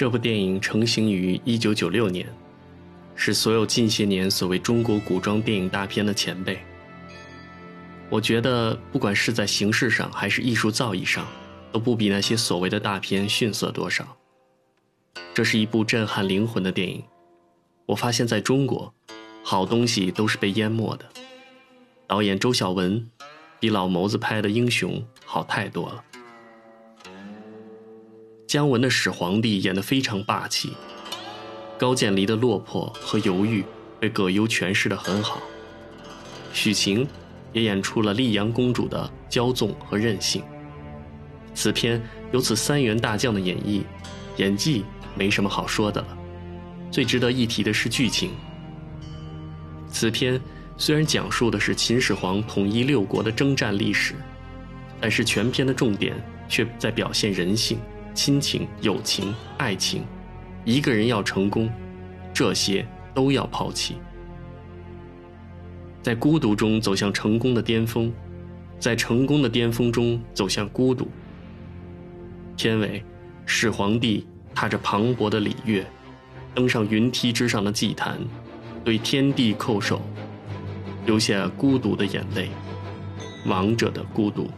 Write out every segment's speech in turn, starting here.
这部电影成型于1996年，是所有近些年所谓中国古装电影大片的前辈。我觉得，不管是在形式上还是艺术造诣上，都不比那些所谓的大片逊色多少。这是一部震撼灵魂的电影。我发现，在中国，好东西都是被淹没的。导演周晓文，比老谋子拍的《英雄》好太多了。姜文的始皇帝演得非常霸气，高渐离的落魄和犹豫被葛优诠释得很好，许晴也演出了丽阳公主的骄纵和任性。此片有此三员大将的演绎，演技没什么好说的了。最值得一提的是剧情。此片虽然讲述的是秦始皇统一六国的征战历史，但是全片的重点却在表现人性。亲情、友情、爱情，一个人要成功，这些都要抛弃。在孤独中走向成功的巅峰，在成功的巅峰中走向孤独。片尾，始皇帝踏着磅礴的礼乐，登上云梯之上的祭坛，对天地叩首，流下孤独的眼泪，王者的孤独。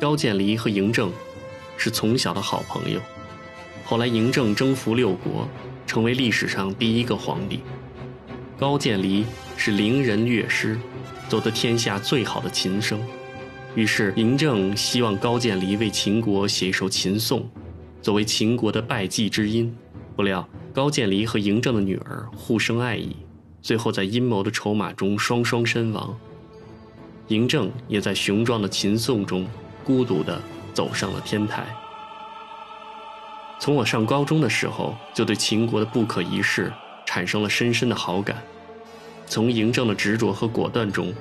高渐离和嬴政。是从小的好朋友，后来嬴政征服六国，成为历史上第一个皇帝。高渐离是伶人乐师，奏得天下最好的琴声。于是嬴政希望高渐离为秦国写一首秦颂，作为秦国的拜祭之音。不料高渐离和嬴政的女儿互生爱意，最后在阴谋的筹码中双双身亡。嬴政也在雄壮的秦颂中孤独地。走上了天台。从我上高中的时候，就对秦国的不可一世产生了深深的好感。从嬴政的执着和果断中，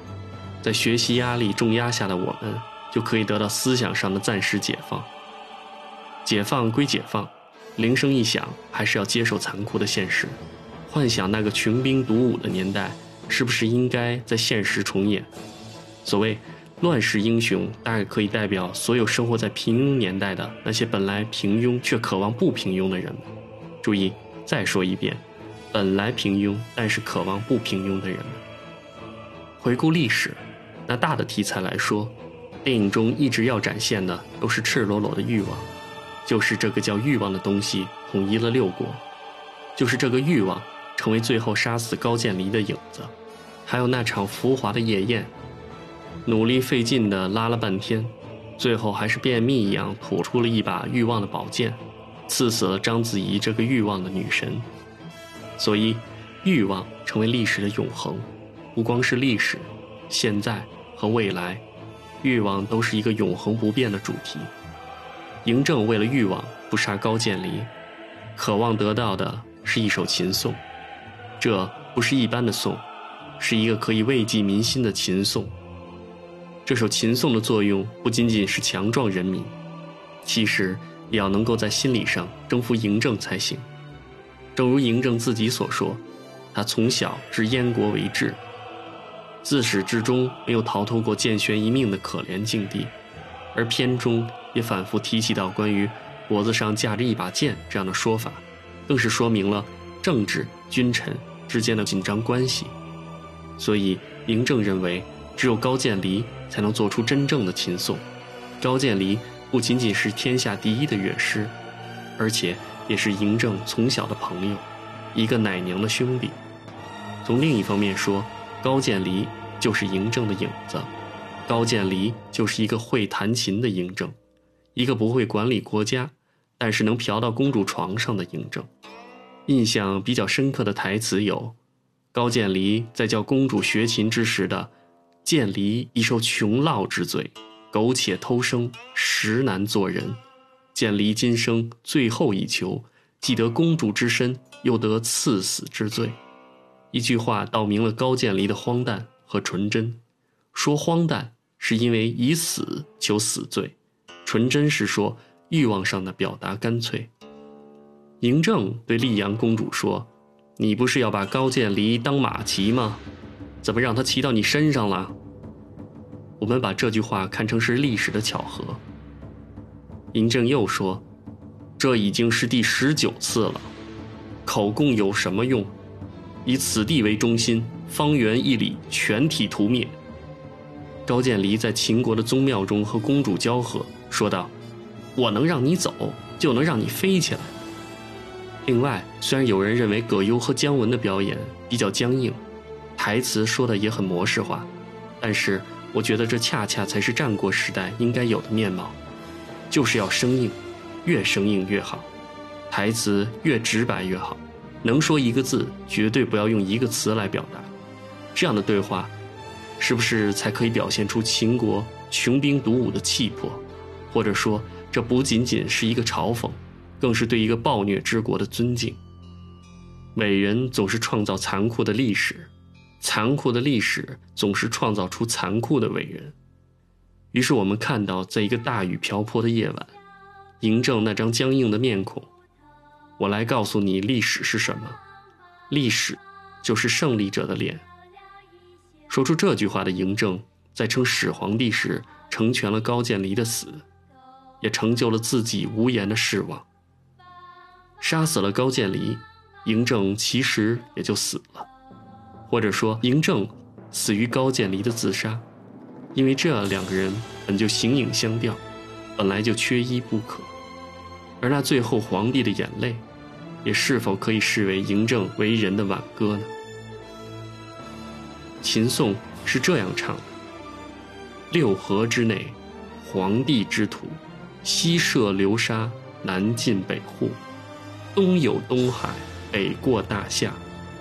在学习压力重压下的我们，就可以得到思想上的暂时解放。解放归解放，铃声一响，还是要接受残酷的现实。幻想那个穷兵黩武的年代，是不是应该在现实重演？所谓。乱世英雄大概可以代表所有生活在平庸年代的那些本来平庸却渴望不平庸的人。注意，再说一遍，本来平庸但是渴望不平庸的人。回顾历史，拿大的题材来说，电影中一直要展现的都是赤裸裸的欲望，就是这个叫欲望的东西统一了六国，就是这个欲望成为最后杀死高渐离的影子，还有那场浮华的夜宴。努力费劲地拉了半天，最后还是便秘一样吐出了一把欲望的宝剑，刺死了章子怡这个欲望的女神。所以，欲望成为历史的永恒，不光是历史，现在和未来，欲望都是一个永恒不变的主题。嬴政为了欲望不杀高渐离，渴望得到的是一首秦颂，这不是一般的颂，是一个可以慰藉民心的秦颂。这首秦颂的作用不仅仅是强壮人民，其实也要能够在心理上征服嬴政才行。正如嬴政自己所说，他从小置燕国为质，自始至终没有逃脱过剑悬一命的可怜境地，而片中也反复提起到关于脖子上架着一把剑这样的说法，更是说明了政治君臣之间的紧张关系。所以嬴政认为，只有高渐离。才能做出真正的琴颂。高渐离不仅仅是天下第一的乐师，而且也是嬴政从小的朋友，一个奶娘的兄弟。从另一方面说，高渐离就是嬴政的影子，高渐离就是一个会弹琴的嬴政，一个不会管理国家，但是能嫖到公主床上的嬴政。印象比较深刻的台词有：高渐离在教公主学琴之时的。渐离已受穷涝之罪，苟且偷生，实难做人。渐离今生最后一求，既得公主之身，又得赐死之罪。一句话道明了高渐离的荒诞和纯真。说荒诞是因为以死求死罪，纯真是说欲望上的表达干脆。嬴政对丽阳公主说：“你不是要把高渐离当马骑吗？”怎么让他骑到你身上了？我们把这句话看成是历史的巧合。嬴政又说：“这已经是第十九次了。口供有什么用？以此地为中心，方圆一里全体屠灭。高渐离在秦国的宗庙中和公主交合，说道：“我能让你走，就能让你飞起来。”另外，虽然有人认为葛优和姜文的表演比较僵硬，台词说的也很模式化，但是我觉得这恰恰才是战国时代应该有的面貌，就是要生硬，越生硬越好，台词越直白越好，能说一个字，绝对不要用一个词来表达，这样的对话。是不是才可以表现出秦国穷兵黩武的气魄？或者说，这不仅仅是一个嘲讽，更是对一个暴虐之国的尊敬？伟人总是创造残酷的历史，残酷的历史总是创造出残酷的伟人。于是我们看到，在一个大雨瓢泼的夜晚，嬴政那张僵硬的面孔。我来告诉你，历史是什么？历史，就是胜利者的脸。说出这句话的嬴政，在称始皇帝时，成全了高渐离的死，也成就了自己无言的失望。杀死了高渐离，嬴政其实也就死了，或者说嬴政死于高渐离的自杀，因为这两个人本就形影相吊，本来就缺一不可。而那最后皇帝的眼泪，也是否可以视为嬴政为人的挽歌呢？秦颂是这样唱的：“六合之内，皇帝之土，西涉流沙，南进北户，东有东海，北过大夏。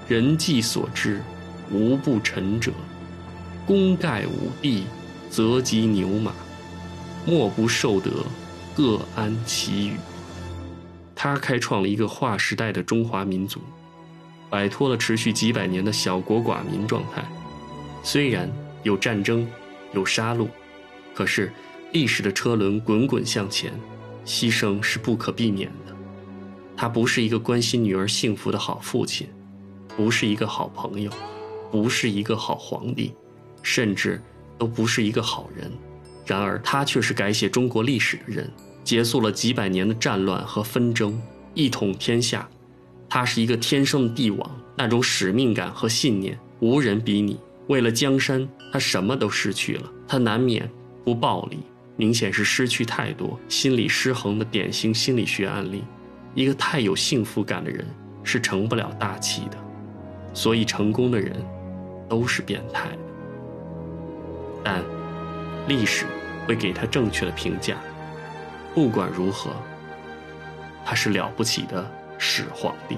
人迹所知，无不臣者。功盖五帝，则及牛马，莫不受得，各安其羽。”他开创了一个划时代的中华民族，摆脱了持续几百年的小国寡民状态。虽然有战争，有杀戮，可是历史的车轮滚滚向前，牺牲是不可避免的。他不是一个关心女儿幸福的好父亲，不是一个好朋友，不是一个好皇帝，甚至都不是一个好人。然而，他却是改写中国历史的人，结束了几百年的战乱和纷争，一统天下。他是一个天生的帝王，那种使命感和信念，无人比拟。为了江山，他什么都失去了。他难免不暴力，明显是失去太多，心理失衡的典型心理学案例。一个太有幸福感的人是成不了大器的，所以成功的人都是变态。但历史会给他正确的评价。不管如何，他是了不起的始皇帝。